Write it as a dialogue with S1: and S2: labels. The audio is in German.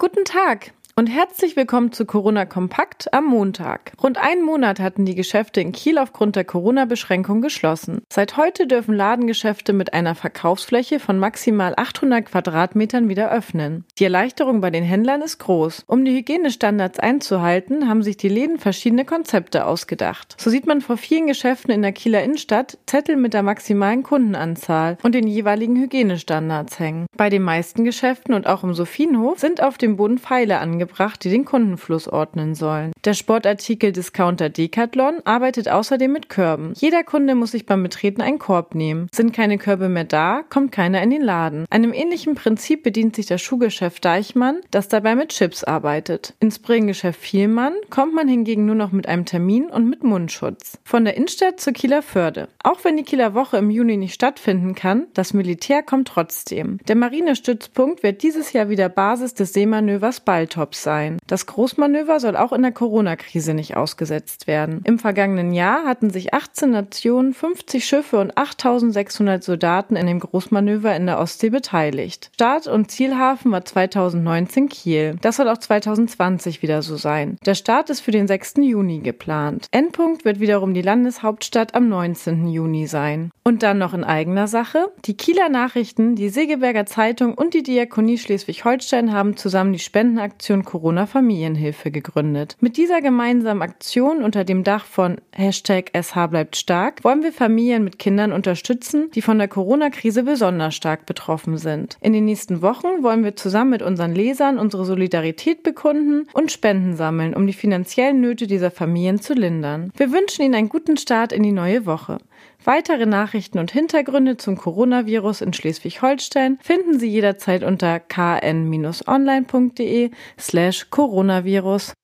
S1: Guten Tag und herzlich willkommen zu Corona Kompakt am Montag. Rund einen Monat hatten die Geschäfte in Kiel aufgrund der Corona-Beschränkung geschlossen. Seit heute dürfen Ladengeschäfte mit einer Verkaufsfläche von maximal 800 Quadratmetern wieder öffnen. Die Erleichterung bei den Händlern ist groß. Um die Hygienestandards einzuhalten, haben sich die Läden verschiedene Konzepte ausgedacht. So sieht man vor vielen Geschäften in der Kieler Innenstadt Zettel mit der maximalen Kundenanzahl und den jeweiligen Hygienestandards hängen. Bei den meisten Geschäften und auch im Sophienhof sind auf dem Boden Pfeile angebracht gebracht, die den Kundenfluss ordnen sollen. Der Sportartikel-Discounter Decathlon arbeitet außerdem mit Körben. Jeder Kunde muss sich beim Betreten einen Korb nehmen. Sind keine Körbe mehr da, kommt keiner in den Laden. Einem ähnlichen Prinzip bedient sich das Schuhgeschäft Deichmann, das dabei mit Chips arbeitet. Ins Brillengeschäft Vielmann kommt man hingegen nur noch mit einem Termin und mit Mundschutz. Von der Innenstadt zur Kieler Förde. Auch wenn die Kieler Woche im Juni nicht stattfinden kann, das Militär kommt trotzdem. Der Marinestützpunkt wird dieses Jahr wieder Basis des Seemanövers Baltops sein. Das Großmanöver soll auch in der Corona-Krise nicht ausgesetzt werden. Im vergangenen Jahr hatten sich 18 Nationen, 50 Schiffe und 8600 Soldaten in dem Großmanöver in der Ostsee beteiligt. Start- und Zielhafen war 2019 Kiel. Das soll auch 2020 wieder so sein. Der Start ist für den 6. Juni geplant. Endpunkt wird wiederum die Landeshauptstadt am 19. Juni sein. Und dann noch in eigener Sache. Die Kieler Nachrichten, die Segeberger Zeitung und die Diakonie Schleswig-Holstein haben zusammen die Spendenaktion Corona-Familienhilfe gegründet. Mit dieser gemeinsamen Aktion unter dem Dach von Hashtag SH bleibt stark wollen wir Familien mit Kindern unterstützen, die von der Corona-Krise besonders stark betroffen sind. In den nächsten Wochen wollen wir zusammen mit unseren Lesern unsere Solidarität bekunden und Spenden sammeln, um die finanziellen Nöte dieser Familien zu lindern. Wir wünschen Ihnen einen guten Start in die neue Woche. Weitere Nachrichten und Hintergründe zum Coronavirus in Schleswig-Holstein finden Sie jederzeit unter kn-online.de slash Coronavirus.